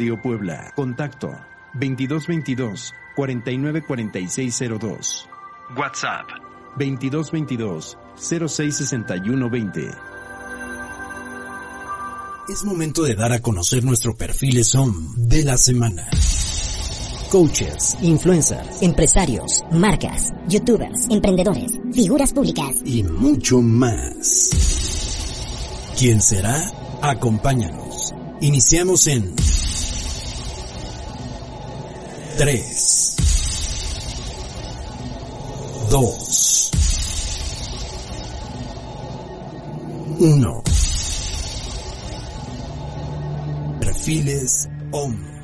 Radio Puebla. Contacto 2222 494602. WhatsApp 2222 066120. Es momento de dar a conocer nuestro perfil SOM de la semana. Coaches, influencers, empresarios, marcas, youtubers, emprendedores, figuras públicas y mucho más. ¿Quién será? Acompáñanos. Iniciamos en 3, 2, 1. Perfiles OM.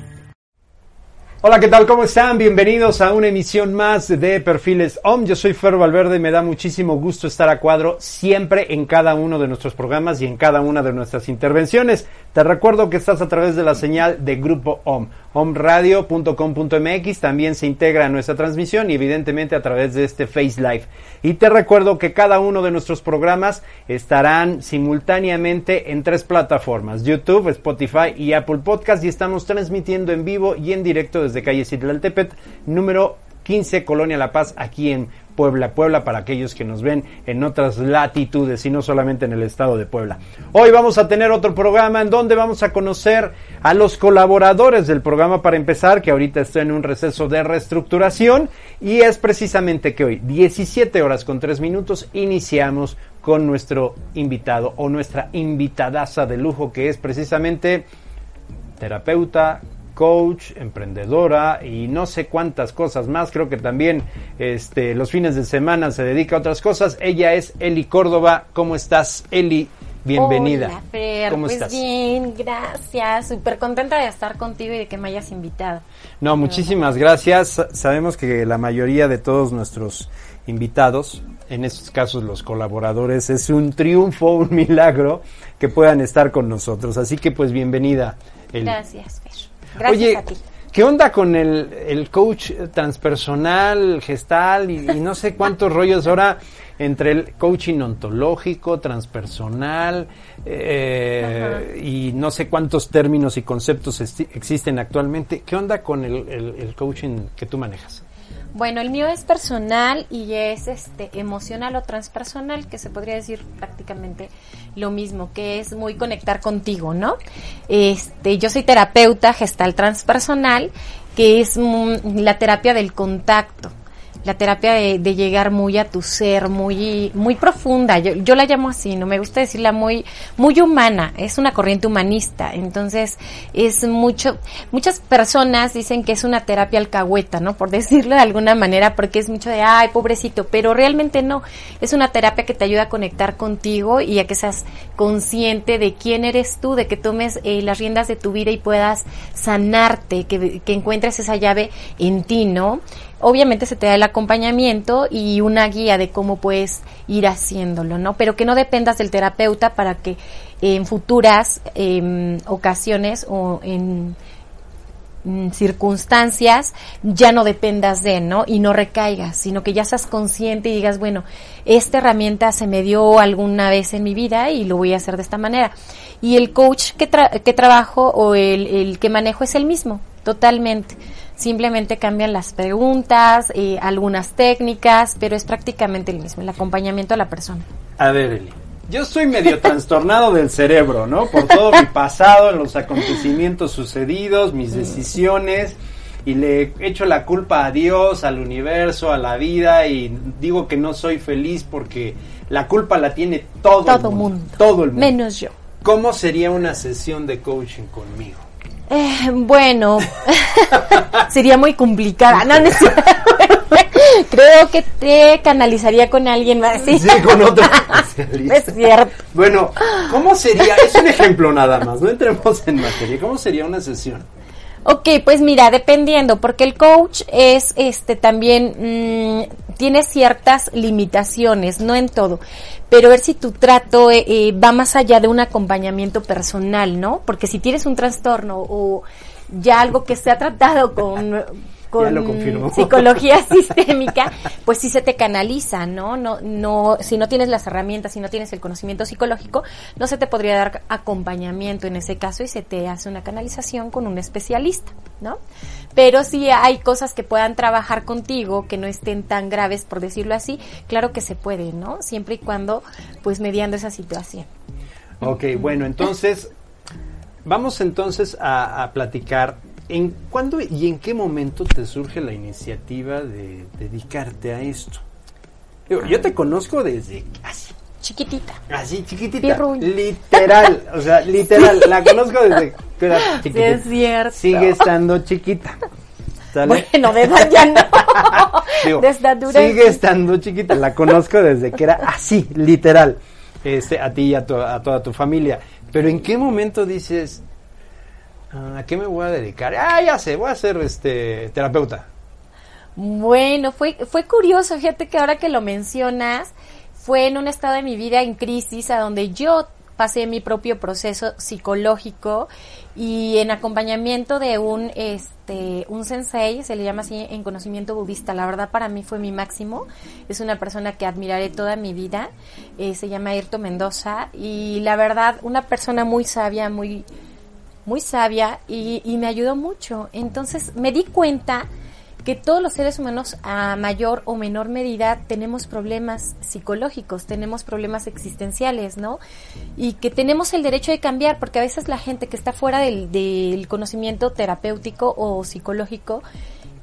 Hola, ¿qué tal? ¿Cómo están? Bienvenidos a una emisión más de Perfiles OM. Yo soy Fer Valverde y me da muchísimo gusto estar a cuadro siempre en cada uno de nuestros programas y en cada una de nuestras intervenciones. Te recuerdo que estás a través de la señal de Grupo OM, omradio.com.mx, también se integra a nuestra transmisión y evidentemente a través de este Face Live. Y te recuerdo que cada uno de nuestros programas estarán simultáneamente en tres plataformas, YouTube, Spotify y Apple Podcast y estamos transmitiendo en vivo y en directo desde calle Citlaltepet, número 15, Colonia La Paz, aquí en Puebla, Puebla, para aquellos que nos ven en otras latitudes y no solamente en el estado de Puebla. Hoy vamos a tener otro programa en donde vamos a conocer a los colaboradores del programa para empezar, que ahorita estoy en un receso de reestructuración y es precisamente que hoy, 17 horas con 3 minutos, iniciamos con nuestro invitado o nuestra invitadaza de lujo que es precisamente terapeuta, coach, emprendedora y no sé cuántas cosas más. Creo que también este, los fines de semana se dedica a otras cosas. Ella es Eli Córdoba. ¿Cómo estás, Eli? Bienvenida. Hola, Fer. ¿Cómo pues estás? bien, gracias. Súper contenta de estar contigo y de que me hayas invitado. No, muchísimas gracias. Sabemos que la mayoría de todos nuestros invitados, en estos casos los colaboradores, es un triunfo, un milagro que puedan estar con nosotros. Así que pues bienvenida. Eli. Gracias. Gracias Oye, a ti. ¿qué onda con el, el coach transpersonal, gestal y, y no sé cuántos rollos ahora entre el coaching ontológico, transpersonal eh, y no sé cuántos términos y conceptos existen actualmente? ¿Qué onda con el, el- el coaching que tú manejas? Bueno, el mío es personal y es este emocional o transpersonal, que se podría decir prácticamente lo mismo, que es muy conectar contigo, ¿no? Este, yo soy terapeuta gestal transpersonal, que es mm, la terapia del contacto. La terapia de, llegar muy a tu ser, muy, muy profunda. Yo, yo la llamo así, no me gusta decirla muy, muy humana. Es una corriente humanista. Entonces, es mucho, muchas personas dicen que es una terapia alcahueta, ¿no? Por decirlo de alguna manera, porque es mucho de, ay, pobrecito, pero realmente no. Es una terapia que te ayuda a conectar contigo y a que seas consciente de quién eres tú, de que tomes eh, las riendas de tu vida y puedas sanarte, que, que encuentres esa llave en ti, ¿no? Obviamente se te da el acompañamiento y una guía de cómo puedes ir haciéndolo, ¿no? Pero que no dependas del terapeuta para que en futuras em, ocasiones o en mm, circunstancias ya no dependas de, ¿no? Y no recaigas, sino que ya seas consciente y digas, bueno, esta herramienta se me dio alguna vez en mi vida y lo voy a hacer de esta manera. Y el coach que, tra- que trabajo o el, el que manejo es el mismo, totalmente. Simplemente cambian las preguntas, eh, algunas técnicas, pero es prácticamente el mismo, el acompañamiento a la persona. A ver, Eli. Yo estoy medio trastornado del cerebro, ¿no? Por todo mi pasado, los acontecimientos sucedidos, mis decisiones, y le echo la culpa a Dios, al universo, a la vida, y digo que no soy feliz porque la culpa la tiene todo, Todo el mundo, mundo. Todo el mundo. Menos yo. ¿Cómo sería una sesión de coaching conmigo? Eh, bueno, sería muy complicada. No, no es cierto. Creo que te canalizaría con alguien más. Sí, Sí, con otro especialista. es cierto. Bueno, ¿cómo sería? Es un ejemplo nada más, no entremos en materia. ¿Cómo sería una sesión? Ok, pues mira, dependiendo, porque el coach es este también mm, tiene ciertas limitaciones, no en todo, pero ver si tu trato eh, eh, va más allá de un acompañamiento personal, ¿no? Porque si tienes un trastorno o ya algo que se ha tratado con con lo psicología sistémica, pues sí se te canaliza, ¿no? No, no, si no tienes las herramientas, si no tienes el conocimiento psicológico, no se te podría dar acompañamiento en ese caso y se te hace una canalización con un especialista, ¿no? Pero si hay cosas que puedan trabajar contigo, que no estén tan graves, por decirlo así, claro que se puede, ¿no? Siempre y cuando, pues mediando esa situación. Ok, bueno, entonces, vamos entonces a, a platicar ¿En cuándo y en qué momento te surge la iniciativa de dedicarte a esto? Yo, te conozco desde así. Chiquitita. Así, chiquitita. Literal, o sea, literal. La conozco desde que era chiquitita. Sí, es cierto. Sigue estando chiquita. Bueno, de edad ya no. de Sigue estando chiquita. La conozco desde que era así, literal. Este, a ti y a, a toda tu familia. Pero ¿en qué momento dices, ¿A qué me voy a dedicar? Ah, ya sé, voy a ser este terapeuta. Bueno, fue, fue curioso, fíjate que ahora que lo mencionas, fue en un estado de mi vida en crisis a donde yo pasé mi propio proceso psicológico y en acompañamiento de un este un sensei, se le llama así en conocimiento budista. La verdad para mí fue mi máximo. Es una persona que admiraré toda mi vida. Eh, se llama Ayrton Mendoza y la verdad una persona muy sabia, muy muy sabia y, me ayudó mucho. Entonces me di cuenta que todos los seres humanos a mayor o menor medida tenemos problemas psicológicos, tenemos problemas existenciales, ¿no? Y que tenemos el derecho de cambiar, porque a veces la gente que está fuera del, conocimiento terapéutico o psicológico,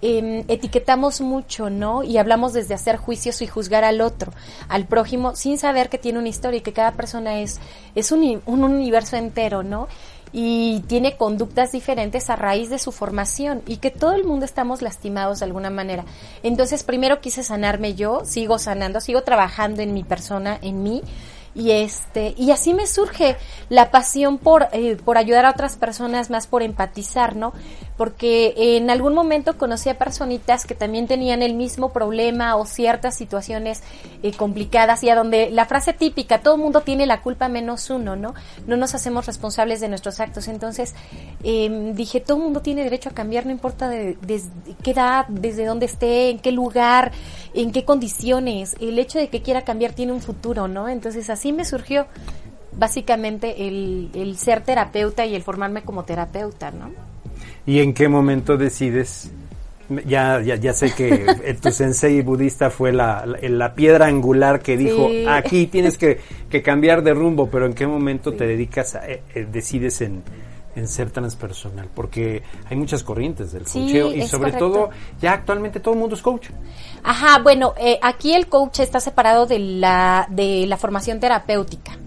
em, etiquetamos mucho, ¿no? Y hablamos desde hacer juicios y juzgar al otro, al prójimo, sin saber que tiene una historia y que cada persona es, es un, un universo entero, ¿no? Y tiene conductas diferentes a raíz de su formación y que todo el mundo estamos lastimados de alguna manera. Entonces, primero quise sanarme yo, sigo sanando, sigo trabajando en mi persona, en mí y este y así me surge la pasión por eh, por ayudar a otras personas más por empatizar no porque en algún momento conocí a personitas que también tenían el mismo problema o ciertas situaciones eh, complicadas y a donde la frase típica todo mundo tiene la culpa menos uno no no nos hacemos responsables de nuestros actos. Entonces em, dije todo mundo tiene derecho a cambiar no importa de, qué edad desde dónde esté en qué lugar en qué condiciones. El hecho de que quiera cambiar tiene un futuro no entonces así así me surgió básicamente el, ser terapeuta y el formarme como terapeuta, ¿no? ¿Y en qué momento decides? Ya, ya, ya sé que tu sensei budista fue la, la, piedra angular que dijo, aquí tienes que, que, cambiar de rumbo, pero ¿en qué momento te dedicas, a, eh, eh, decides en, en ser transpersonal, porque hay muchas corrientes del coacheo y sobre todo ya actualmente todo el mundo es coach. Ajá, bueno, eh, aquí el coach está separado de la de la formación terapéutica.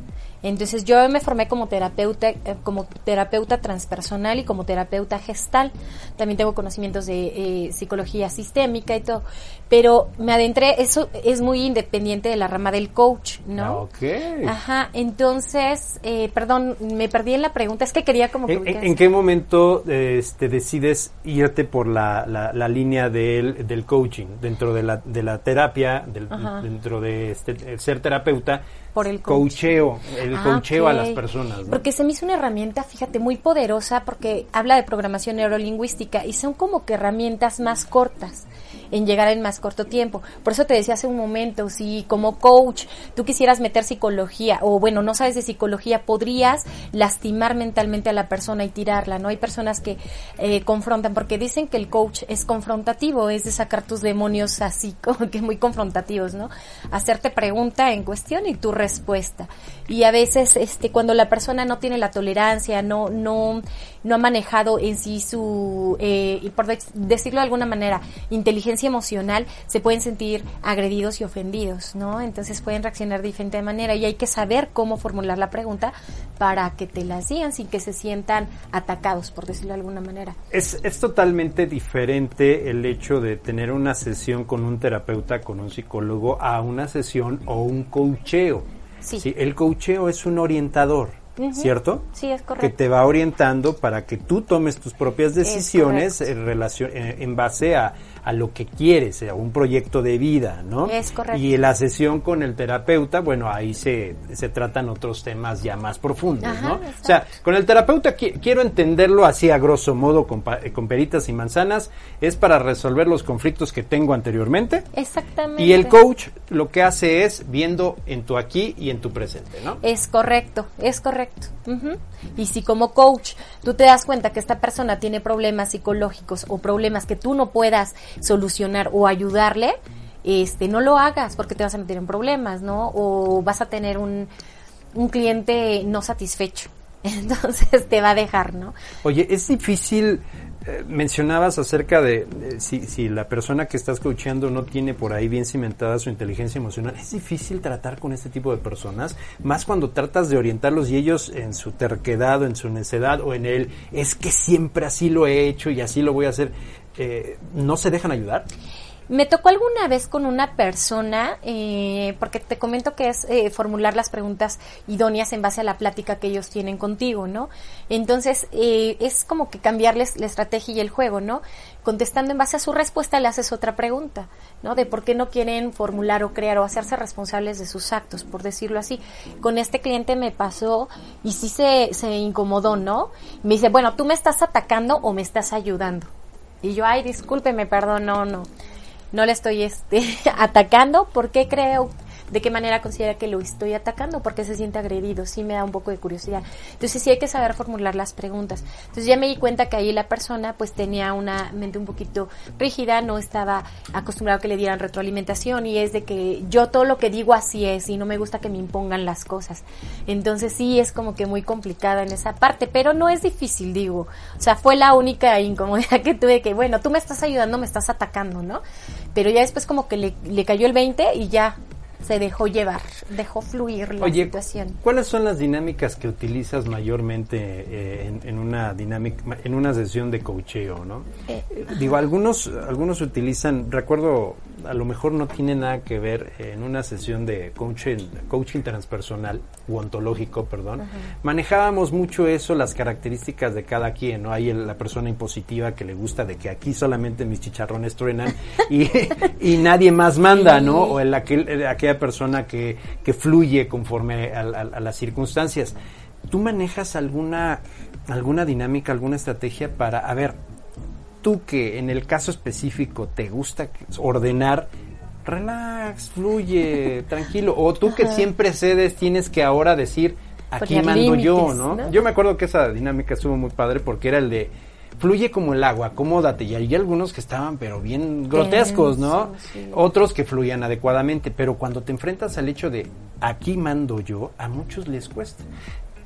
Entonces yo me formé como terapeuta, eh, como terapeuta transpersonal y como terapeuta gestal. También tengo conocimientos de eh, psicología sistémica y todo. Pero me adentré, eso es muy independiente de la rama del coach, ¿no? Ah, ok. Ajá, entonces, eh, perdón, me perdí en la pregunta, es que quería como... ¿En, ¿en qué momento este, decides irte por la, la, línea del, del coaching, dentro de la, de la terapia, del, dentro de este, ser terapeuta? Por el coacheo, el ah, coacheo a las personas. Porque se me hizo una herramienta, fíjate, muy poderosa porque habla de programación neurolingüística y son como que herramientas más cortas en llegar en más corto tiempo. Por eso te decía hace un momento, si como coach tú quisieras meter psicología o bueno, no sabes de psicología, podrías lastimar mentalmente a la persona y tirarla, ¿no? Hay personas que eh, confrontan porque dicen que el coach es confrontativo, es de sacar tus demonios así, como que muy confrontativos, ¿no? Hacerte pregunta en cuestión y tu respuesta. Y a veces este cuando la persona no tiene la tolerancia, no no no ha manejado en sí su eh, por decirlo de alguna manera, inteligencia emocional se pueden sentir agredidos y ofendidos, ¿no? Entonces pueden reaccionar de diferente manera y hay que saber cómo formular la pregunta para que te las digan sin que se sientan atacados, por decirlo de alguna manera. Es, es totalmente diferente el hecho de tener una sesión con un terapeuta, con un psicólogo, a una sesión o un coacheo. Sí. El coacheo es un orientador. ¿cierto? Sí, es correcto. Que te va orientando para que tú tomes tus propias decisiones en, relación, en, base a, a lo que quieres, a un proyecto de vida, ¿no? Es correcto. Y la sesión con el terapeuta, bueno, ahí se, se tratan otros temas ya más profundos, Ajá, ¿no? exacto. O sea, con el terapeuta qui- quiero entenderlo así a grosso modo con, peritas y manzanas, es para resolver los conflictos que tengo anteriormente. Exactamente. Y el coach lo que hace es viendo en tu aquí y en tu presente, ¿no? Es correcto, es correcto. Y si como coach tú te das cuenta que esta persona tiene problemas psicológicos o problemas que tú no puedas solucionar o ayudarle, este, no lo hagas porque te vas a meter en problemas, ¿no? O vas a tener un, un cliente no satisfecho. Entonces te va a dejar, ¿no? Oye, es difícil, eh, mencionabas acerca de si, si la persona que estás coachando no tiene por ahí bien cimentada su inteligencia emocional, es difícil tratar con este tipo de personas, más cuando tratas de orientarlos y ellos en su terquedad o en su necedad o en el es que siempre así lo he hecho y así lo voy a hacer, eh, ¿no se dejan ayudar? Me tocó alguna vez con una persona, eh, porque te comento que es eh, formular las preguntas idóneas en base a la plática que ellos tienen contigo, ¿no? Entonces, eh, es como que cambiarles la estrategia y el juego, ¿no? Contestando en base a su respuesta, le haces otra pregunta, ¿no? De por qué no quieren formular o crear o hacerse responsables de sus actos, por decirlo así. Con este cliente me pasó y sí se, se incomodó, ¿no? Me dice, bueno, ¿tú me estás atacando o me estás ayudando? Y yo, ay, discúlpeme, perdón, no, no no le estoy este, atacando, ¿por qué creo? ¿De qué manera considera que lo estoy atacando? Porque se siente agredido, sí me da un poco de curiosidad. Entonces sí hay que saber formular las preguntas. Entonces ya me di cuenta que ahí la persona pues tenía una mente un poquito rígida, no estaba acostumbrado a que le dieran retroalimentación y es de que yo todo lo que digo así es y no me gusta que me impongan las cosas. Entonces sí es como que muy complicada en esa parte, pero no es difícil, digo. O sea, fue la única incomodidad que tuve que, bueno, tú me estás ayudando, me estás atacando, ¿no? Pero ya después como que le, le cayó el 20 y ya se dejó llevar, dejó fluir la Oye, situación. ¿cuáles son las dinámicas que utilizas mayormente eh, en, en una dinámica, en una sesión de coacheo, no? Eh, Digo, algunos, algunos utilizan, recuerdo, a lo mejor no tiene nada que ver en una sesión de coaching, coaching transpersonal o ontológico, perdón. Manejábamos mucho eso, las características de cada quien, ¿no? Hay el- la persona impositiva que le gusta de que aquí solamente mis chicharrones truenan y, y nadie más manda, ¿no? O el, aquel, el- aquella persona que, que fluye conforme a, a- a las circunstancias. ¿Tú manejas alguna, alguna dinámica, alguna estrategia para, a ver, tú que en el caso específico te gusta ordenar, relax, fluye, tranquilo, o tú que siempre cedes tienes que ahora decir, aquí Poner mando yo, ¿no? ¿no? Yo me acuerdo que esa dinámica estuvo muy padre porque era el de fluye como el agua, acomódate, y hay algunos que estaban pero bien grotescos, ¿no? Sí. Otros que fluían adecuadamente, pero cuando te enfrentas al hecho de aquí mando yo, a muchos les cuesta.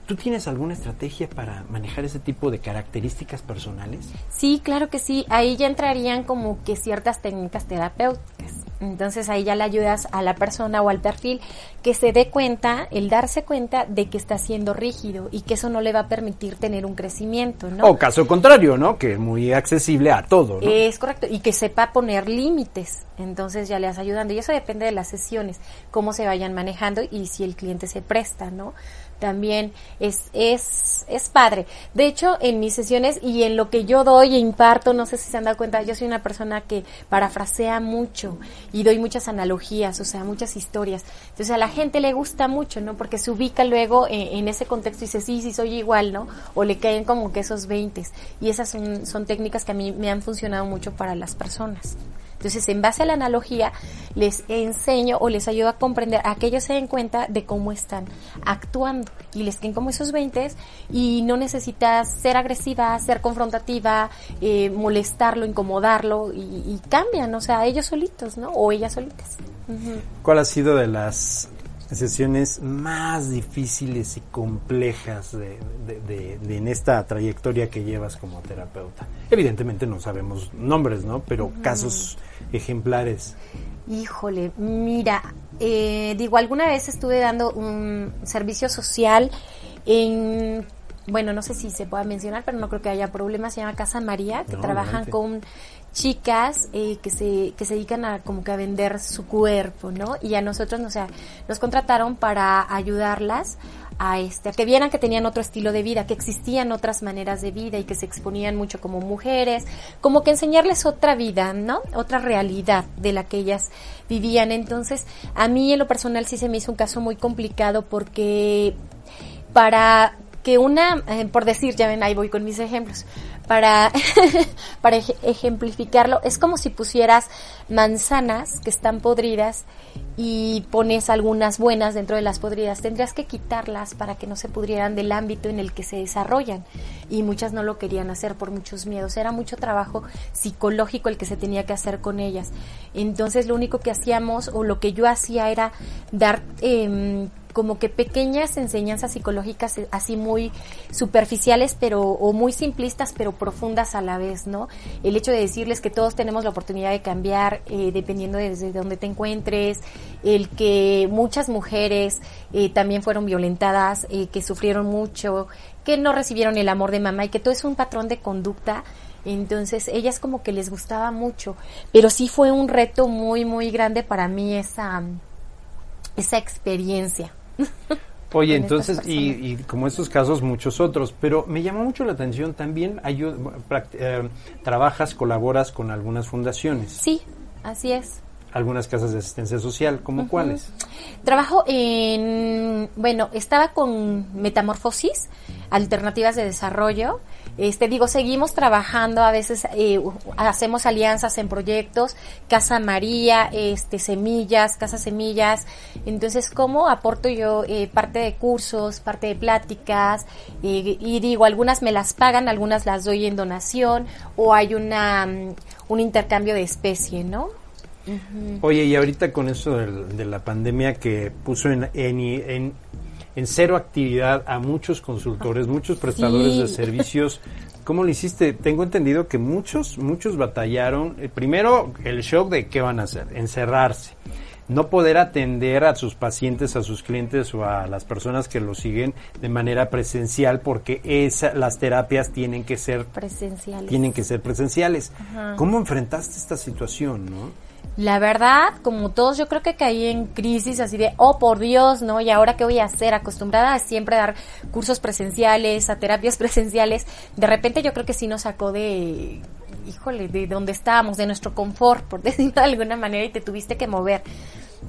¿Tú tienes alguna estrategia para manejar ese tipo de características personales? Sí, claro que sí. Ahí ya entrarían como que ciertas técnicas terapéuticas. Entonces ahí ya le ayudas a la persona o al perfil que se dé cuenta, el darse cuenta de que está siendo rígido y que eso no le va a permitir tener un crecimiento, ¿no? O caso contrario, ¿no? Que es muy accesible a todo, ¿no? Es correcto, y que sepa poner límites, entonces ya le vas ayudando. Y eso depende de las sesiones, cómo se vayan manejando y si el cliente se presta, ¿no? También es, es, es padre. De hecho, en mis sesiones y en lo que yo doy e imparto, no sé si se han dado cuenta, yo soy una persona que parafrasea mucho y doy muchas analogías, o sea, muchas historias. Entonces a la gente le gusta mucho, ¿no? Porque se ubica luego en, en ese contexto y dice, sí, sí, soy igual, ¿no? O le caen como que esos 20. Y esas son, son técnicas que a mí me han funcionado mucho para las personas. Entonces, en base a la analogía, les enseño o les ayudo a comprender a que ellos se den cuenta de cómo están actuando y les queden como esos 20 y no necesitas ser agresiva, ser confrontativa, eh, molestarlo, incomodarlo y, y cambian, o sea, ellos solitos, ¿no? O ellas solitas. ¿Cuál ha sido de las sesiones más difíciles y complejas de, de- de- de en esta trayectoria que llevas como terapeuta? Evidentemente no sabemos nombres, ¿no? Pero casos ejemplares. Híjole, mira, eh, digo, alguna vez estuve dando un servicio social en bueno, no sé si se pueda mencionar, pero no creo que haya problema, se llama Casa María, que No, trabajan con chicas eh, que se que se dedican a como que a vender su cuerpo, ¿no? Y a nosotros, no, o sea, nos contrataron para ayudarlas a este a que vieran que tenían otro estilo de vida, que existían otras maneras de vida y que se exponían mucho como mujeres, como que enseñarles otra vida, ¿no? Otra realidad de la que ellas vivían. Entonces, a mí en lo personal sí se me hizo un caso muy complicado porque para que una, eh, por decir, ya ven, ahí voy con mis ejemplos, para, para ej- ejemplificarlo, es como si pusieras manzanas que están podridas y pones algunas buenas dentro de las podridas. Tendrías que quitarlas para que no se pudrieran del ámbito en el que se desarrollan. Y muchas no lo querían hacer por muchos miedos. Era mucho trabajo psicológico el que se tenía que hacer con ellas. Entonces lo único que hacíamos o lo que yo hacía era dar... em, como que pequeñas enseñanzas psicológicas eh, así muy superficiales pero o muy simplistas pero profundas a la vez, ¿no? El hecho de decirles que todos tenemos la oportunidad de cambiar eh, dependiendo de desde donde te encuentres, el que muchas mujeres eh, también fueron violentadas, eh, que sufrieron mucho, que no recibieron el amor de mamá y que todo es un patrón de conducta. Entonces, ellas como que les gustaba mucho, pero sí fue un reto muy, muy grande para mí esa, esa experiencia. Oye, entonces, y, y como estos casos, muchos otros, pero me llamó mucho la atención también, prac- eh, trabajas, colaboras con algunas fundaciones, Sí, así es. algunas casas de asistencia social, ¿como cuáles? Trabajo en, bueno, estaba con Metamorfosis, Alternativas de Desarrollo. Este, digo, seguimos trabajando, a veces eh, hacemos alianzas en proyectos, Casa María, este, Semillas, Casa Semillas. Entonces, ¿cómo aporto yo eh, parte de cursos, parte de pláticas? eh, y digo, algunas me las pagan, algunas las doy en donación, o hay una, mm, un intercambio de especie, ¿no? Oye, y ahorita con eso de la pandemia que puso en, en, en cero actividad a muchos consultores, muchos prestadores Sí. de servicios, ¿cómo lo hiciste? Tengo entendido que muchos, muchos batallaron. eh, primero, el shock de qué van a hacer, encerrarse. No poder atender a sus pacientes, a sus clientes o a las personas que lo siguen de manera presencial porque esa, las terapias tienen que ser Presenciales. tienen que ser presenciales. ¿Cómo enfrentaste esta situación, no? La verdad, como todos, yo creo que caí en crisis así de, oh por Dios, ¿no? ¿Y ahora qué voy a hacer? Acostumbrada a siempre dar cursos presenciales, a terapias presenciales. De repente yo creo que sí nos sacó de, híjole, de donde estábamos, de nuestro confort, por decirlo de alguna manera, y te tuviste que mover.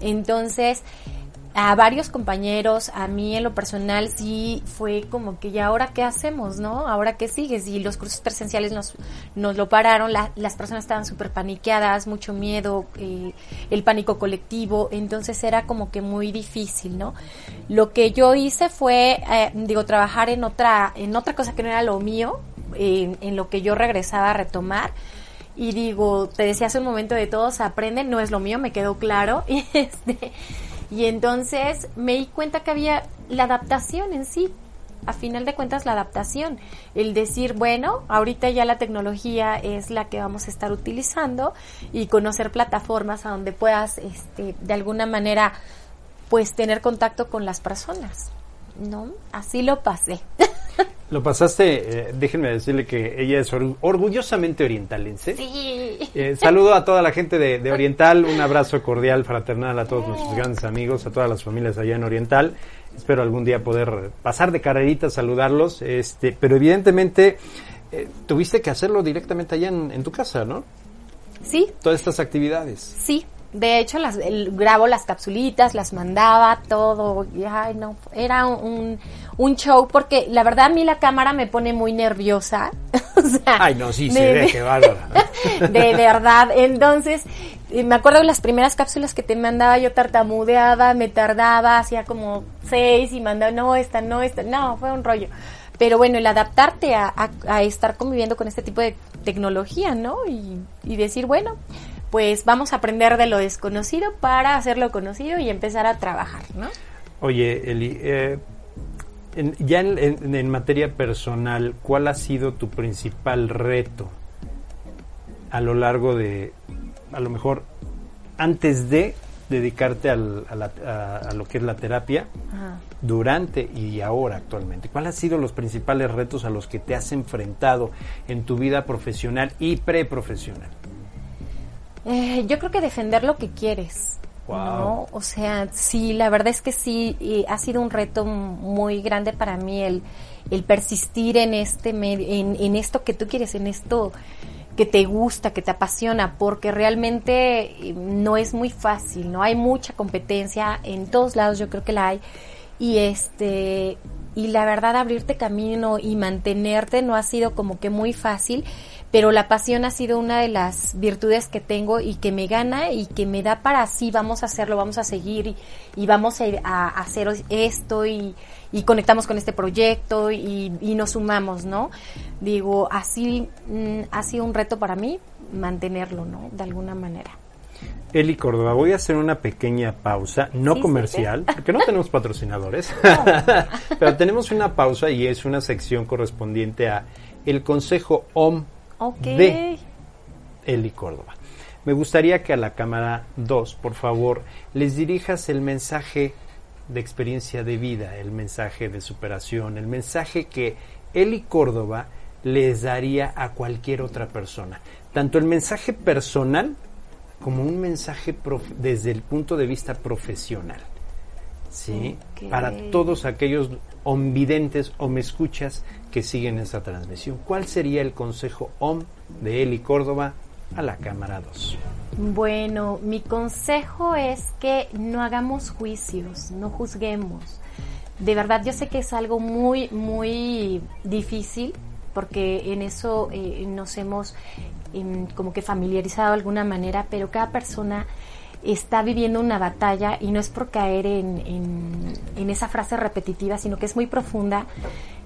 Entonces, a varios compañeros, a mí en lo personal sí fue como que ya ahora qué hacemos, ¿no? Ahora qué sigues y los cursos presenciales nos, nos lo pararon, la- las personas estaban súper paniqueadas, mucho miedo, eh, el pánico colectivo, entonces era como que muy difícil, ¿no? Lo que yo hice fue, eh, digo, trabajar en otra, en otra cosa que no era lo mío, en- en lo que yo regresaba a retomar. Y digo, te decía hace un momento de todos aprenden, no es lo mío, me quedó claro. Y este, y entonces me di cuenta que había la adaptación en sí. A final de cuentas, la adaptación. El decir, bueno, ahorita ya la tecnología es la que vamos a estar utilizando y conocer plataformas a donde puedas, este, de alguna manera, pues tener contacto con las personas. ¿No? Así lo pasé. Lo pasaste, eh, déjenme decirle que ella es or- orgullosamente orientalense. Sí. Eh, saludo a toda la gente de, de Oriental, un abrazo cordial, fraternal a todos nuestros grandes amigos, a todas las familias allá en Oriental. Espero algún día poder pasar de carrerita a saludarlos, este, pero evidentemente eh, tuviste que hacerlo directamente allá en, en tu casa, ¿no? Sí, Todas estas actividades. Sí, de hecho las el- grabo las capsulitas, las mandaba, todo, y, ay no, era un, un show porque la verdad a mí la cámara me pone muy nerviosa. o sea, Ay, no, sí, se de- ve, qué bárbaro. de verdad, entonces me acuerdo de las primeras cápsulas que te mandaba yo tartamudeaba, me tardaba, hacía como seis y mandaba, no, esta, no, esta, no, fue un rollo. Pero bueno, el adaptarte a, a- a estar conviviendo con este tipo de tecnología, ¿no? Y, y decir, bueno, pues vamos a aprender de lo desconocido para hacerlo conocido y empezar a trabajar, ¿no? Oye, Eli, eh, en- ya en, en- en materia personal, ¿cuál ha sido tu principal reto a lo largo de, a lo mejor, antes de dedicarte al- a, la- a- a lo que es la terapia Ajá. durante y ahora actualmente? ¿Cuáles han sido los principales retos a los que te has enfrentado en tu vida profesional y preprofesional? Eh, yo creo que defender lo que quieres. Wow. ¿no? O sea, sí, la verdad es que sí, y ha sido un reto muy grande para mí el, el persistir en este medio, en, en esto que tú quieres, en esto que te gusta, que te apasiona, porque realmente eh, no es muy fácil, ¿no? Hay mucha competencia en todos lados, yo creo que la hay. Y este, y la verdad abrirte camino y mantenerte no ha sido como que muy fácil, pero la pasión ha sido una de las virtudes que tengo y que me gana y que me da para sí, vamos a hacerlo, vamos a seguir y, y vamos a, hacer esto y, y conectamos con este proyecto y, y nos sumamos, ¿no? Digo, así mm, ha sido un reto para mí mantenerlo, ¿no? De alguna manera. Eli Córdoba, voy a hacer una pequeña pausa, no Sí, sí, comercial, porque no tenemos patrocinadores, pero tenemos una pausa y es una sección correspondiente a el consejo OM De Eli Córdoba. Me gustaría que a la cámara 2, por favor, les dirijas el mensaje de experiencia de vida, el mensaje de superación, el mensaje que Eli Córdoba les daría a cualquier otra persona. Tanto el mensaje personal como un mensaje prof- desde el punto de vista profesional. ¿Sí? Para todos aquellos omvidentes me escuchas que siguen esta transmisión. ¿Cuál sería el consejo OM de Eli Córdoba a la cámara 2? Bueno, mi consejo es que no hagamos juicios, no juzguemos. De verdad, yo sé que es algo muy, muy difícil porque en eso eh, nos hemos em, como que familiarizado de alguna manera, pero cada persona está viviendo una batalla y no es por caer en, en, esa frase repetitiva, sino que es muy profunda.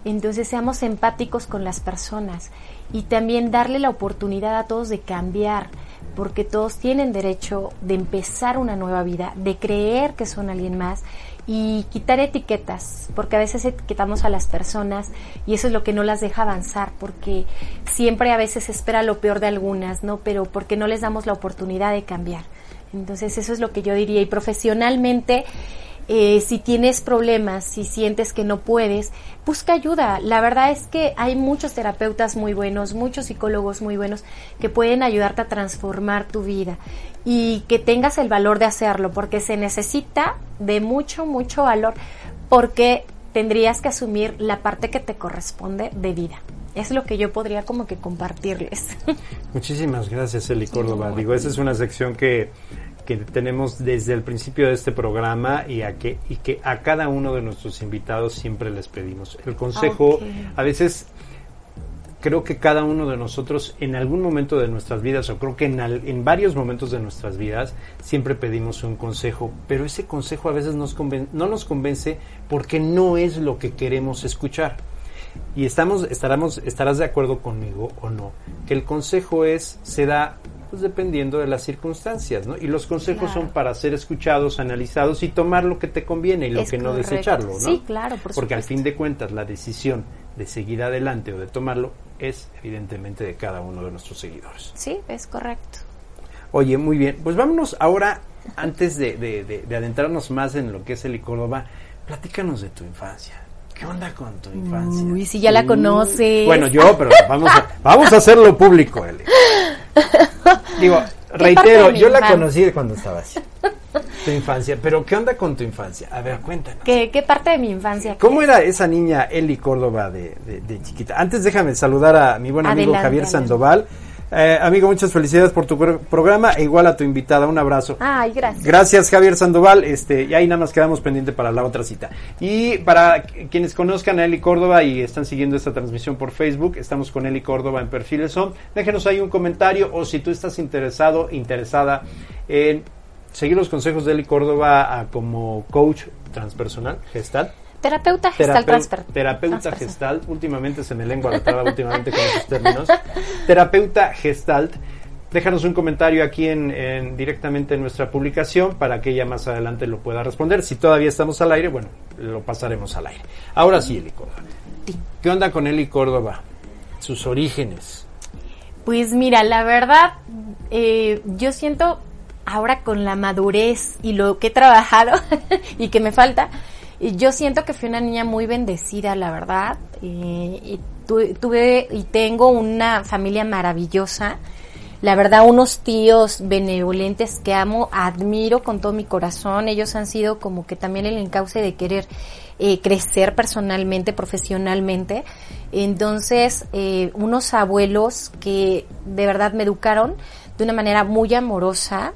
Entonces seamos empáticos con las personas y también darle la oportunidad a todos de cambiar, porque todos tienen derecho de empezar una nueva vida, de creer que son alguien más y quitar etiquetas, porque a veces etiquetamos a las personas y eso es lo que no las deja avanzar, porque siempre a veces espera lo peor de algunas, ¿no? Pero porque no les damos la oportunidad de cambiar. Entonces eso es lo que yo diría. Y profesionalmente, eh, si tienes problemas, si sientes que no puedes, busca ayuda. La verdad es que hay muchos terapeutas muy buenos, muchos psicólogos muy buenos que pueden ayudarte a transformar tu vida y que tengas el valor de hacerlo, porque se necesita de mucho, mucho valor, porque tendrías que asumir la parte que te corresponde de vida. Es lo que yo podría como que compartirles. Muchísimas gracias, Eli Córdoba. Digo, esa es una sección que, que tenemos desde el principio de este programa y a que, y que a cada uno de nuestros invitados siempre les pedimos. El consejo, a veces creo que cada uno de nosotros en algún momento de nuestras vidas, o creo que en, al- en varios momentos de nuestras vidas, siempre pedimos un consejo, pero ese consejo a veces nos conven- no nos convence porque no es lo que queremos escuchar. Y estamos, estaremos, estarás de acuerdo conmigo o no, que el consejo es, se da pues, dependiendo de las circunstancias, ¿no? Y los consejos Claro. son para ser escuchados, analizados y tomar lo que te conviene y lo Es que no correcto. desecharlo, ¿no? Sí, claro, por Porque al fin de cuentas la decisión de seguir adelante o de tomarlo es evidentemente de cada uno de nuestros seguidores. Sí, es correcto. Oye, muy bien, pues vámonos ahora, antes de, de- de- de adentrarnos más en lo que es Eli Córdoba, platícanos de tu infancia. ¿Qué onda con tu infancia? Uy, si ya la conoces. Bueno, yo, pero vamos a, vamos a hacerlo público, Eli. Digo, reitero, yo la conocí de cuando estabas tu infancia, pero ¿qué onda con tu infancia? A ver, cuéntanos. ¿Qué, qué parte de mi infancia? ¿Cómo era esa niña Eli Córdoba de, de- de chiquita? Antes déjame saludar a mi buen amigo Adelante, Javier adelante. Sandoval. Eh, amigo, muchas felicidades por tu pro- programa e igual a tu invitada. Un abrazo. Ay, gracias. Gracias Javier Sandoval, este, y ahí nada más quedamos pendiente para la otra cita. Y para qu- quienes conozcan a Eli Córdoba y están siguiendo esta transmisión por Facebook, estamos con Eli Córdoba en Perfiles Son. Déjenos ahí un comentario o si tú estás interesado, interesada en seguir los consejos de Eli Córdoba ah, como coach transpersonal, gestal. Terapeuta gestal Terapeu- terapeuta transpersonal. gestalt, últimamente se me lengua la traba últimamente con esos términos. Terapeuta gestalt. Déjanos un comentario aquí en, en- directamente en nuestra publicación para que ella más adelante lo pueda responder. Si todavía estamos al aire, bueno, lo pasaremos al aire. Ahora sí, Eli Córdoba. ¿Qué onda con Eli Córdoba? Sus orígenes. Pues mira, la verdad, eh, yo siento ahora con la madurez y lo que he trabajado y que me falta, yo siento que fui una niña muy bendecida, la verdad. y tuve y tengo una familia maravillosa. La verdad, unos tíos benevolentes que amo, admiro con todo mi corazón. Ellos han sido como que también el encauce de querer eh, crecer personalmente, profesionalmente. Entonces, eh, unos abuelos que de verdad me educaron de una manera muy amorosa.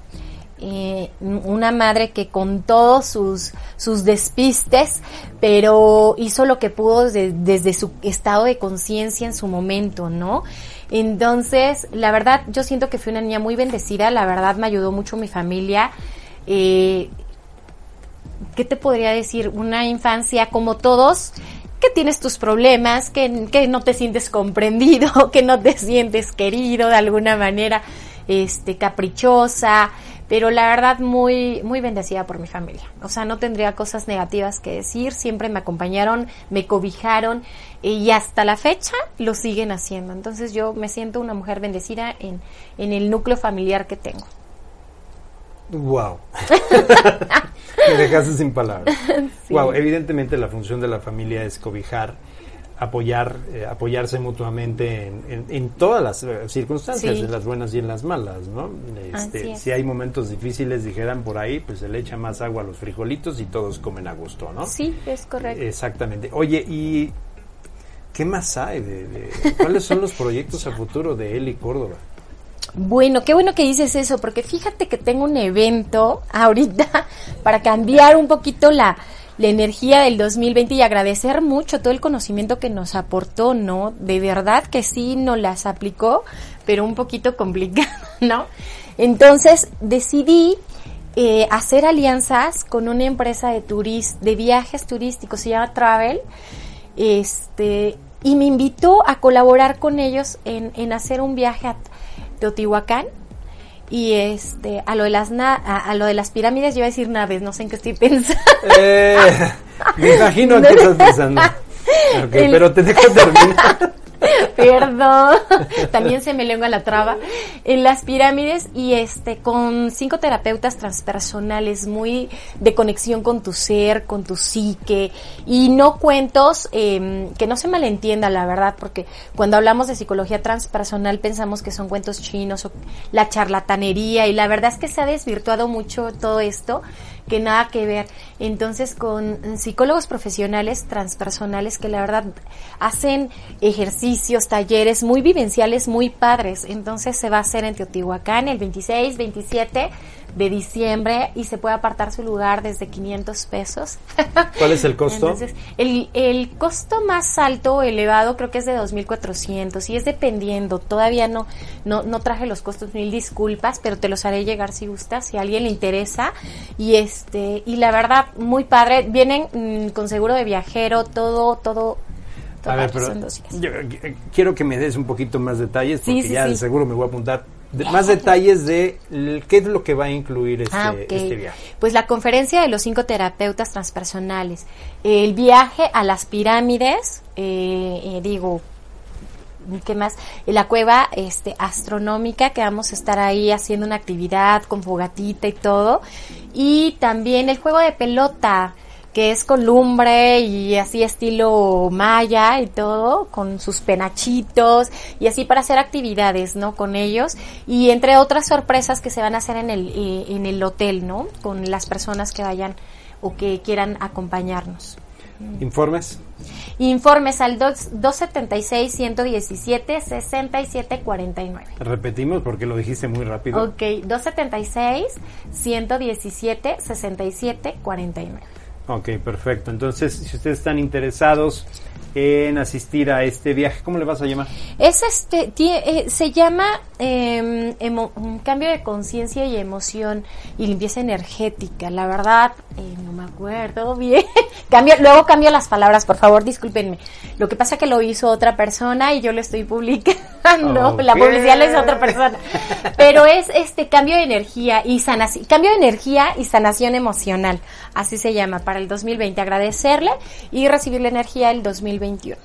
Eh, una madre que con todos sus, sus despistes, pero hizo lo que pudo desde su estado de conciencia en su momento, ¿no? Entonces, la verdad, yo siento que fui una niña muy bendecida, la verdad me ayudó mucho mi familia. Eh, ¿Qué te podría decir? Una infancia como todos, que tienes tus problemas, que, que no te sientes comprendido, que no te sientes querido de alguna manera, este, caprichosa, pero la verdad muy muy bendecida por mi familia. O sea, no tendría cosas negativas que decir, siempre me acompañaron, me cobijaron y hasta la fecha lo siguen haciendo. Entonces yo me siento una mujer bendecida en, en el núcleo familiar que tengo. Wow. me dejaste sin palabras. Wow, evidentemente la función de la familia es cobijar apoyar, eh, apoyarse mutuamente en, en, todas las eh, circunstancias, en las buenas y en las malas, ¿no? Este, si hay momentos difíciles, dijeran por ahí, pues se le echa más agua a los frijolitos y todos comen a gusto, ¿no? Sí, es correcto. Exactamente. Oye, ¿y qué más hay? De, ¿Cuáles son los proyectos a futuro de Eli Córdoba? Bueno, qué bueno que dices eso, porque fíjate que tengo un evento ahorita para cambiar un poquito la, la energía del 2020 y agradecer mucho todo el conocimiento que nos aportó, ¿no? De verdad que sí nos las aplicó, pero un poquito complicado, ¿no? Entonces decidí eh, hacer alianzas con una empresa de turis, de viajes turísticos, se llama Travel, este, y me invitó a colaborar con ellos en, en hacer un viaje a Teotihuacán y este a lo de las a, lo de las pirámides yo iba a decir naves no sé en qué estoy pensando. Eh, me imagino en qué estás pensando pero te dejo terminar Perdón, también se me lengua la traba. En las pirámides y este con cinco terapeutas transpersonales muy de conexión con tu ser, con tu psique. Y no cuentos em, que no se malentienda la verdad, porque cuando hablamos de psicología transpersonal pensamos que son cuentos chinos o la charlatanería. Y la verdad es que se ha desvirtuado mucho todo esto que nada que ver. Entonces, con psicólogos profesionales transpersonales que la verdad hacen ejercicios, talleres muy vivenciales, muy padres. Entonces, se va a hacer en Teotihuacán el 26, 27 de diciembre y se puede apartar su lugar desde 500 pesos. ¿Cuál es el costo? Entonces, el, el costo más alto, elevado, creo que es de 2.400 y es dependiendo. Todavía no, no, no traje los costos, mil disculpas, pero te los haré llegar si gustas, si a alguien le interesa. Y este, y la verdad, muy padre. Vienen mm, con seguro de viajero, todo, todo, a ver, pero yo, eh, quiero que me des un poquito más detalles porque ya de seguro me voy a apuntar más detalles de qué es lo que va a incluir este, ah, este, viaje. Pues la conferencia de los cinco terapeutas transpersonales, el viaje a las pirámides, eh, eh, digo, ¿qué más? La cueva este, astronómica, que vamos a estar ahí haciendo una actividad con fogatita y todo. Y también el juego de pelota, que es columbre y así estilo maya y todo, con sus penachitos y así para hacer actividades, ¿no? Con ellos y entre otras sorpresas que se van a hacer en el, eh, en el hotel, ¿no? Con las personas que vayan o que quieran acompañarnos. ¿Informes? Informes al 276-117-6749. Repetimos porque lo dijiste muy rápido. Ok, 276-117-6749. Ok, perfecto. Entonces, si ustedes están interesados en asistir a este viaje, ¿cómo le vas a llamar? Es este, eh, se llama eh, un cambio de conciencia y emoción y limpieza energética. La verdad, eh, no me acuerdo bien. cambio, luego cambio las palabras, por favor, discúlpenme. Lo que pasa que lo hizo otra persona y yo lo estoy publicando. La publicidad la hizo otra persona. Pero es este cambio de energía y sanación, cambio de energía y sanación emocional. Así se llama para el 2020. Agradecerle y recibir la energía del 2021.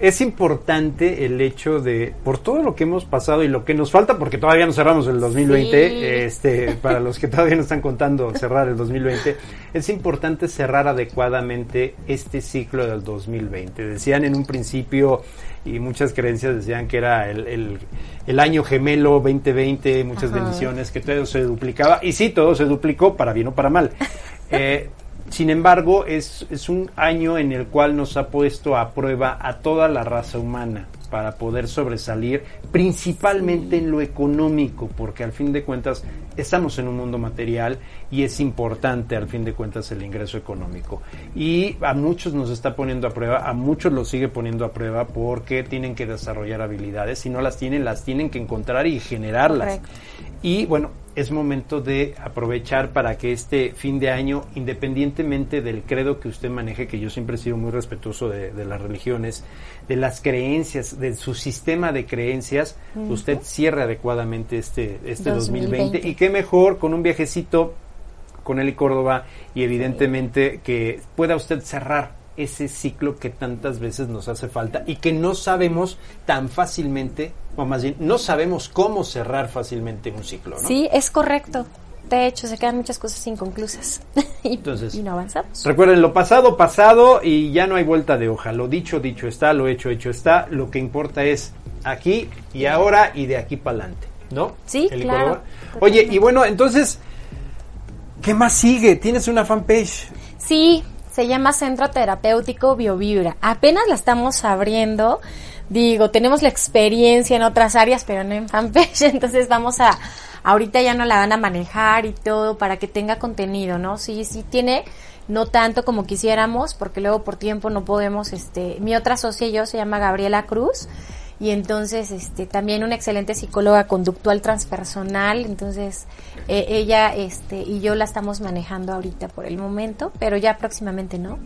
es importante el hecho de, por todo lo que hemos pasado y lo que nos falta, porque todavía no cerramos el 2020, Sí. este, para los que todavía no están contando cerrar el 2020, es importante cerrar adecuadamente este ciclo del 2020. Decían en un principio, y muchas creencias decían que era el, el- el año gemelo 2020, muchas Ajá. bendiciones, que todo se duplicaba, y sí, todo se duplicó, para bien o para mal. Eh, sin embargo, es, es un año en el cual nos ha puesto a prueba a toda la raza humana para poder sobresalir, principalmente en lo económico, porque al fin de cuentas estamos en un mundo material y es importante al fin de cuentas el ingreso económico. Y a muchos nos está poniendo a prueba, a muchos los sigue poniendo a prueba porque tienen que desarrollar habilidades, si no las tienen, las tienen que encontrar y generarlas. Correcto. Y bueno, es momento de aprovechar para que este fin de año, independientemente del credo que usted maneje, que yo siempre he sido muy respetuoso de, de las religiones, de las creencias, de su sistema de creencias, usted cierre adecuadamente este, este 2020. 2020. Y qué mejor con un viajecito con Eli Córdoba y evidentemente que pueda usted cerrar ese ciclo que tantas veces nos hace falta y que no sabemos tan fácilmente, o más bien, no sabemos cómo cerrar fácilmente un ciclo, ¿no? Sí, es correcto. De hecho, se quedan muchas cosas inconclusas. y, Entonces- y no avanzamos. Recuerden lo pasado, pasado y ya no hay vuelta de hoja. Lo dicho, dicho está, lo hecho, hecho está. Lo que importa es aquí y ahora y de aquí para adelante, ¿no? Sí, claro. Oye, y bueno, entonces, ¿qué más sigue? ¿Tienes una fanpage? Sí, se llama Centro Terapéutico Biovibra. Apenas la estamos abriendo. Digo, tenemos la experiencia en otras áreas, pero no en fanpage. Entonces vamos a, ahorita ya no la van a manejar y todo para que tenga contenido, ¿no? Sí, sí tiene, no tanto como quisiéramos, porque luego por tiempo no podemos, este, mi otra socia y yo se llama Gabriela Cruz. Y entonces, este, también una excelente psicóloga conductual transpersonal. Entonces, eh, ella, este, y yo la estamos manejando ahorita por el momento, pero ya próximamente no.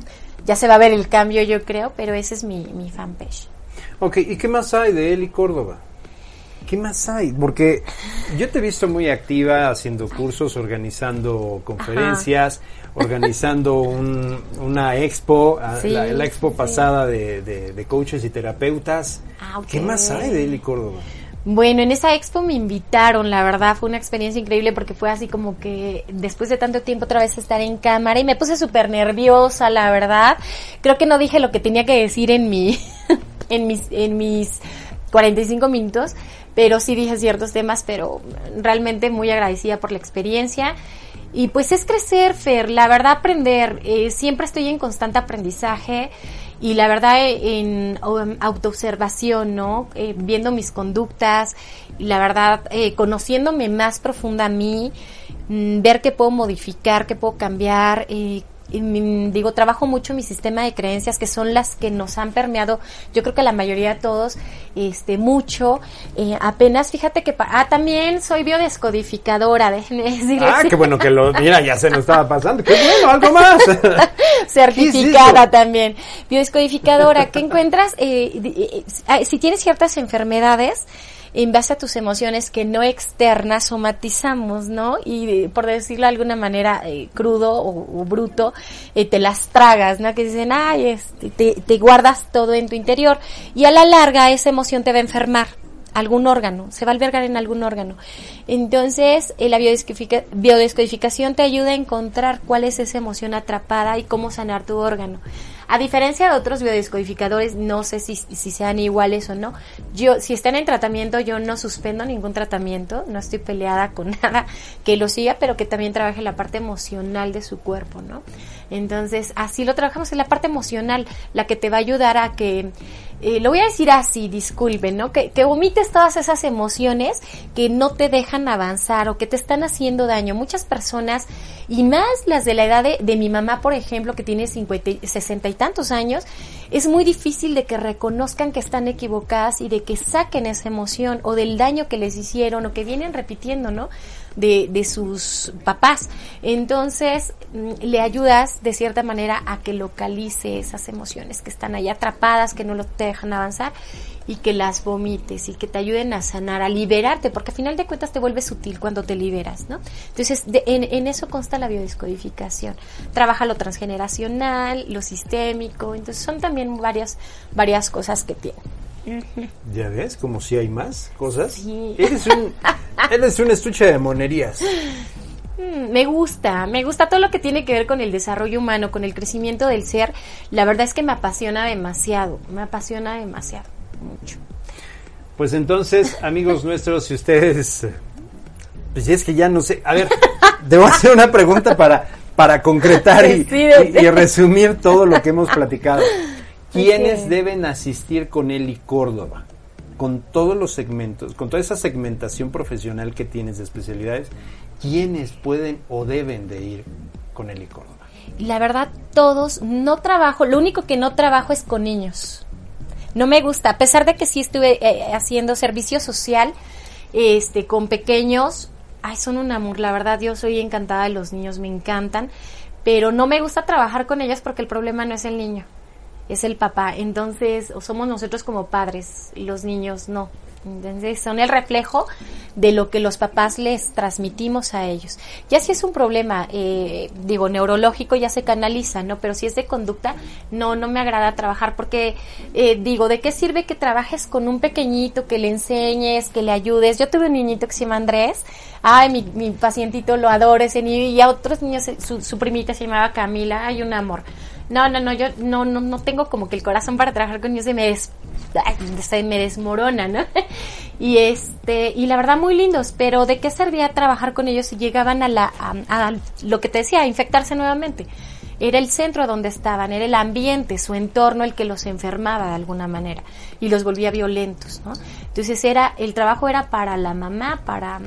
Ya se va a ver el cambio, yo creo, pero ese es mi, mi fanpage. Ok, ¿y qué más hay de Eli Córdoba? ¿Qué más hay? Porque yo te he visto muy activa haciendo cursos, organizando conferencias, organizando un- una expo, Sí, la, la expo sí. pasada de, de- de coaches y terapeutas. Ah. ¿Qué más hay de Eli Córdoba? Bueno, en esa expo me invitaron, la verdad, fue una experiencia increíble porque fue así como que después de tanto tiempo otra vez estar en cámara y me puse súper nerviosa, la verdad. Creo que no dije lo que tenía que decir en mi, en mis, en mis 45 minutos, pero sí dije ciertos temas, pero realmente muy agradecida por la experiencia. Y pues es crecer, Fer, la verdad aprender, eh, siempre estoy en constante aprendizaje y la verdad eh, en autoobservación, ¿no? Eh, viendo mis conductas la verdad eh, conociéndome más profunda a mí, mm, ver qué puedo modificar, qué puedo cambiar, eh, y, mm, digo, trabajo mucho mi sistema de creencias que son las que nos han permeado, yo creo que la mayoría de todos, este, mucho, eh, apenas, fíjate que, pa- ah, también soy biodescodificadora, déjenme decirles. Ah, qué bueno que lo... Mira, ya se nos estaba pasando. ¡Qué bueno! ¡Algo más! certificada también. Biodescodificadora, ¿qué encuentras? Eh, eh, eh, si tienes ciertas enfermedades, en base a tus emociones que no externas somatizamos, ¿no? Y eh, por decirlo de alguna manera eh, crudo o, bruto, eh, te las tragas, ¿no? Que dicen, ay, este, te, guardas todo en tu interior y a la larga esa emoción te va a enfermar algún órgano, se va a albergar en algún órgano. Entonces, eh, la biodescodifica- biodescodificación te ayuda a encontrar cuál es esa emoción atrapada y cómo sanar tu órgano. A diferencia de otros biodescodificadores, no sé si, si sean iguales o no. Yo, si están en tratamiento, yo no suspendo ningún tratamiento, no estoy peleada con nada que lo siga, pero que también trabaje la parte emocional de su cuerpo, ¿no? Entonces, así lo trabajamos en la parte emocional, la que te va a ayudar a que, eh, lo voy a decir así, disculpen, ¿no? Que, que vomites todas esas emociones que no te dejan avanzar o que te están haciendo daño. Muchas personas, y más las de la edad de, de mi mamá, por ejemplo, que tiene 50, y- 60 y tantos años, es muy difícil de que reconozcan que están equivocadas y de que saquen esa emoción o del daño que les hicieron o que vienen repitiendo, ¿no? De, de sus papás. Entonces, mm, le ayudas de cierta manera a que localice esas emociones que están ahí atrapadas, que no lo te dejan avanzar y que las vomites y que te ayuden a sanar, a liberarte, porque al final de cuentas te vuelve sutil cuando te liberas, ¿no? Entonces, de- en, en eso consta la biodescodificación. Trabaja lo transgeneracional, lo sistémico, entonces son también varias, varias cosas que tiene. Ya ves, como si hay más cosas. Sí. Eres un, eres un estuche de monerías. Mm, Me gusta, me gusta todo lo que tiene que ver con el desarrollo humano, con el crecimiento del ser. La verdad es que me apasiona demasiado, me apasiona demasiado, mucho. Pues entonces, amigos nuestros, si ustedes... Pues si es que ya no sé... A ver, debo hacer una pregunta para, para concretar y- y resumir todo lo que hemos platicado. ¿Quiénes deben asistir con Eli Córdoba? Con todos los segmentos, con toda esa segmentación profesional que tienes de especialidades, ¿quiénes pueden o deben de ir con Eli Córdoba? La verdad, todos, no trabajo, lo único que no trabajo es con niños. No me gusta, a pesar de que sí estuve eh, haciendo servicio social, este, con pequeños, ay, son un amor, la verdad, yo soy encantada de los niños, me encantan, pero no me gusta trabajar con ellos porque el problema no es el niño, es el papá. Entonces, o somos nosotros como padres los niños no. Entonces, son el reflejo de lo que los papás les transmitimos a ellos. Ya si es un problema, eh, digo, neurológico, ya se canaliza, ¿no? Pero si es de conducta, no, no me agrada trabajar porque, eh, digo, ¿de qué sirve que trabajes con un pequeñito, que le enseñes, que le ayudes? Yo tuve un niñito que se llama Andrés, ay, mi, mi pacientito lo adoro ese niño, y a otros niños, su, su primita se llamaba Camila, ay, un amor. No, no, no, yo no, no, no tengo como que el corazón para trabajar con niños se me des, se me desmorona, ¿no? y este, y la verdad muy lindos, pero ¿de qué servía trabajar con ellos si llegaban a la, a, a lo que te decía, a infectarse nuevamente? Era el centro donde estaban, era el ambiente, su entorno el que los enfermaba de alguna manera y los volvía violentos, ¿no? Entonces era, el trabajo era para la mamá, para,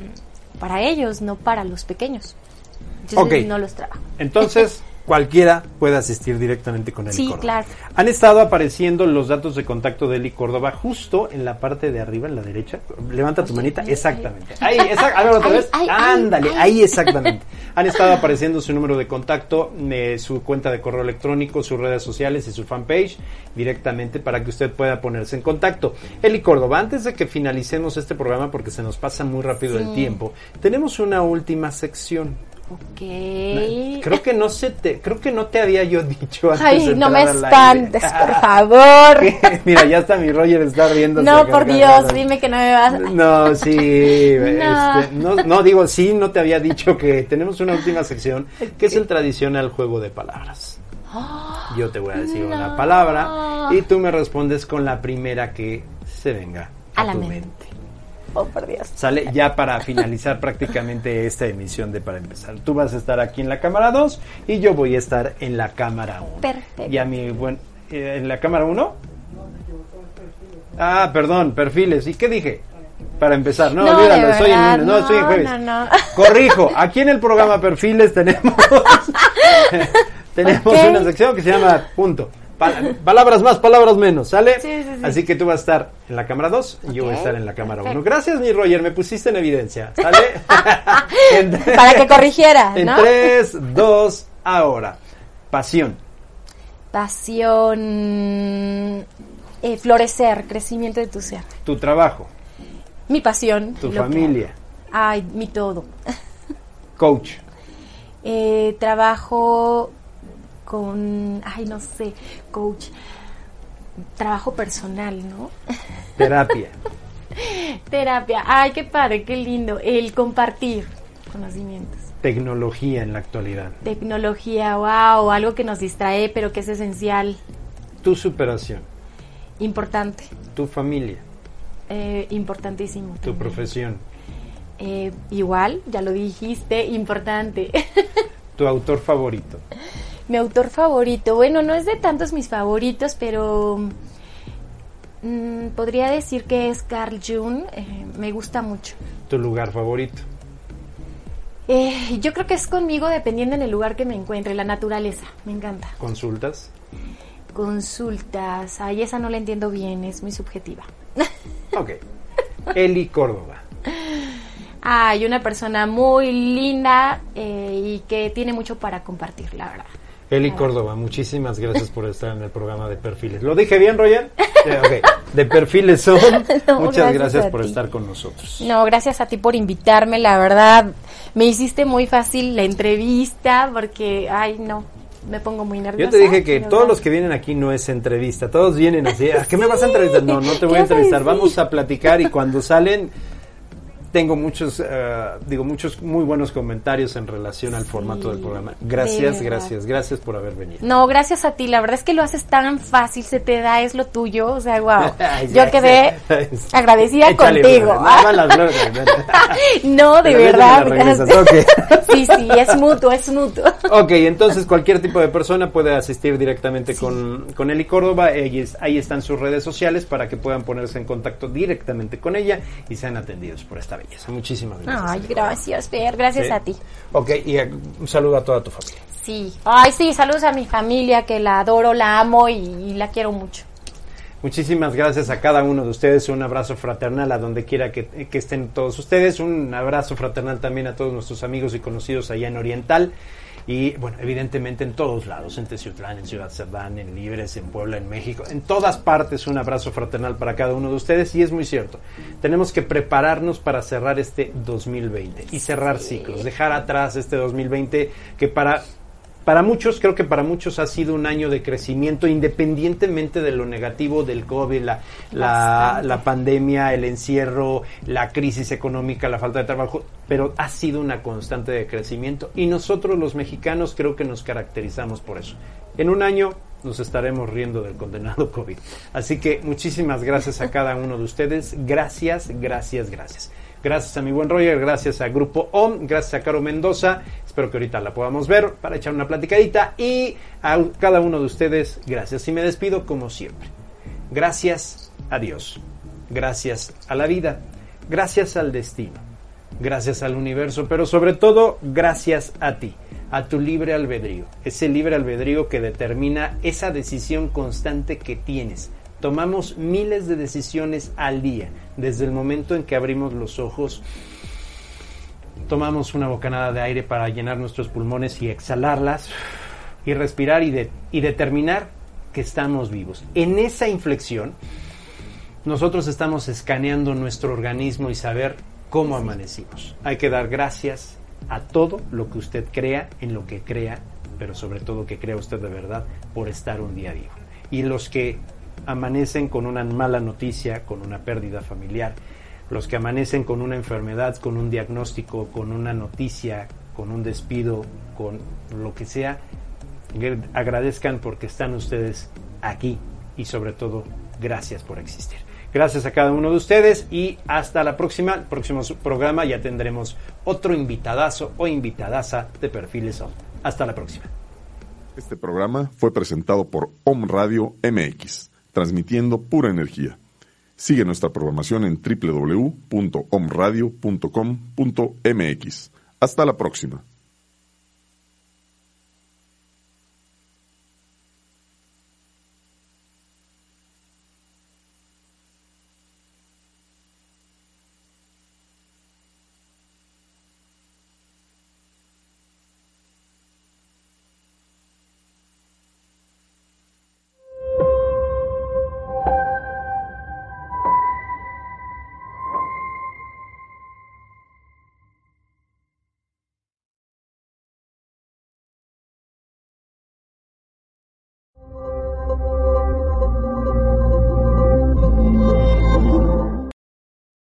para ellos, no para los pequeños. Entonces Ok. no los trabajo. Entonces, cualquiera puede asistir directamente con Eli Sí, Córdoba. claro. Han estado apareciendo los datos de contacto de Eli Córdoba justo en la parte de arriba, en la derecha. Levanta tu manita. Exactamente. Ahí, exact- a ver, otra vez. Ándale, ahí exactamente. Han estado apareciendo su número de contacto, eh, su cuenta de correo electrónico, sus redes sociales y su fanpage directamente para que usted pueda ponerse en contacto. Eli Córdoba, antes de que finalicemos este programa, porque se nos pasa muy rápido el tiempo, tenemos una última sección. Ok. Creo que no se te, creo que no te había yo dicho antes Ay, de no me espantes, por favor. Mira, ya está mi Roger está riendo. No, por Dios, dime que no me vas. No, sí, No. este, no, no, digo, sí, no te había dicho que tenemos una última sección que es el tradicional juego de palabras. Yo te voy a decir una palabra y tú me respondes con la primera que se venga a, A la tu mente. mente. Oh, por Dios. Sale ya para finalizar prácticamente esta emisión de Para Empezar. Tú vas a estar aquí en la cámara 2 y yo voy a estar en la cámara 1. Perfecto. Y a mi buen... eh, ¿En la cámara 1? Ah, perdón, perfiles. ¿Y qué dije? Para empezar, no, No, olvídalo, de estoy en verdad, lunes, no, estoy en no, jueves. no, no. Corrijo, aquí en el programa Perfiles tenemos tenemos una sección que se llama punto. Pa- palabras más, palabras menos, ¿sale? Sí, sí, sí. Así que tú vas a estar en la cámara 2 y yo voy a estar en la cámara 1. perfecto. Gracias, mi Roger, me pusiste en evidencia, ¿sale? En- Para que corrigiera, En ¿no? 3, 2, ahora. Pasión, Pasión. eh, florecer, crecimiento de tu ser. tu trabajo, Mi pasión. tu que familia. Ay, mi todo. coach, Eh, trabajo con. Ay, no sé, coach. Trabajo personal, ¿no? terapia, Terapia. Ay, qué padre, qué lindo. El compartir conocimientos. tecnología en la actualidad, Tecnología, wow, algo que nos distrae, pero que es esencial, tu superación, importante, tu familia, eh, importantísimo. tu también. profesión, Eh, igual, ya lo dijiste, importante. tu autor favorito, Mi autor favorito, bueno, no es de tantos mis favoritos, pero mm, podría decir que es Carl Jung, eh, me gusta mucho. tu lugar favorito, Eh, yo creo que es conmigo dependiendo en el lugar que me encuentre, la naturaleza, me encanta. consultas, Consultas, ay, esa no la entiendo bien, es muy subjetiva. ok, Eli Córdoba, Ay, una persona muy linda eh, y que tiene mucho para compartir, la verdad. Eli Córdoba, muchísimas gracias por estar en el programa de Perfiles. ¿Lo dije bien, Roger? De Perfiles son. No, Muchas gracias por ti. estar con nosotros. No, gracias a ti por invitarme, la verdad. Me hiciste muy fácil la entrevista porque, ay, no, me pongo muy nerviosa. Yo te dije que todos los que vienen aquí no es entrevista, todos vienen así, ¿a qué me vas a entrevistar? No, no te voy a entrevistar, vamos a platicar y cuando salen tengo muchos, eh, digo, muchos muy buenos comentarios en relación al formato del programa. Gracias, de gracias, gracias por haber venido. No, gracias a ti. La verdad es que lo haces tan fácil, se te da, es lo tuyo. O sea, wow. Yo quedé agradecida contigo. no, de verdad. me la regresas, ok. sí, sí, es mutuo, es mutuo. Ok, entonces cualquier tipo de persona puede asistir directamente con, con Eli Córdoba. Es- ahí están sus redes sociales para que puedan ponerse en contacto directamente con ella y sean atendidos por esta belleza. Muchísimas gracias. Ay, gracias, Fer, gracias Sí. a ti. Ok, y eh, un saludo a toda tu familia. Sí. Ay, sí, saludos a mi familia que la adoro, la amo y, y la quiero mucho. Muchísimas gracias a cada uno de ustedes. Un abrazo fraternal a donde quiera que, que estén todos ustedes. Un abrazo fraternal también a todos nuestros amigos y conocidos allá en Oriental. Y bueno, evidentemente en todos lados, en Teciutlán, en Ciudad Cerdán, en Libres, en Puebla, en México, en todas partes un abrazo fraternal para cada uno de ustedes. Y es muy cierto, tenemos que prepararnos para cerrar este 2020 y cerrar ciclos, dejar atrás este 2020 que para para muchos, creo que para muchos ha sido un año de crecimiento, independientemente de lo negativo del COVID, la, la, pandemia, el encierro, la crisis económica, la falta de trabajo, pero ha sido una constante de crecimiento y nosotros los mexicanos creo que nos caracterizamos por eso. En un año nos estaremos riendo del condenado COVID. Así que muchísimas gracias a cada uno de ustedes. Gracias, gracias, gracias. Gracias a mi buen Roger, gracias a Grupo OM, gracias a Caro Mendoza. Espero que ahorita la podamos ver para echar una platicadita. Y a cada uno de ustedes, gracias. Y me despido como siempre. Gracias a Dios. Gracias a la vida. Gracias al destino. Gracias al universo. Pero sobre todo, gracias a ti. A tu libre albedrío. Ese libre albedrío que determina esa decisión constante que tienes. Tomamos miles de decisiones al día. Desde el momento en que abrimos los ojos tomamos una bocanada de aire para llenar nuestros pulmones y exhalarlas y respirar y, y determinar que estamos vivos. En esa inflexión, nosotros estamos escaneando nuestro organismo y saber cómo amanecimos. Hay que dar gracias a todo lo que usted crea, en lo que crea, pero sobre todo que crea usted de verdad por estar un día vivo. Y los que amanecen con una mala noticia, con una pérdida familiar, los que amanecen con una enfermedad, con un diagnóstico, con una noticia, con un despido, con lo que sea, agradezcan porque están ustedes aquí y sobre todo gracias por existir. Gracias a cada uno de ustedes y hasta la próxima. El próximo programa ya tendremos otro invitadazo o invitadaza de Perfiles. Hasta la próxima. Este programa fue presentado por Om Radio MX, transmitiendo pura energía. Sigue nuestra programación en www.omradio.com.mx. Hasta la próxima.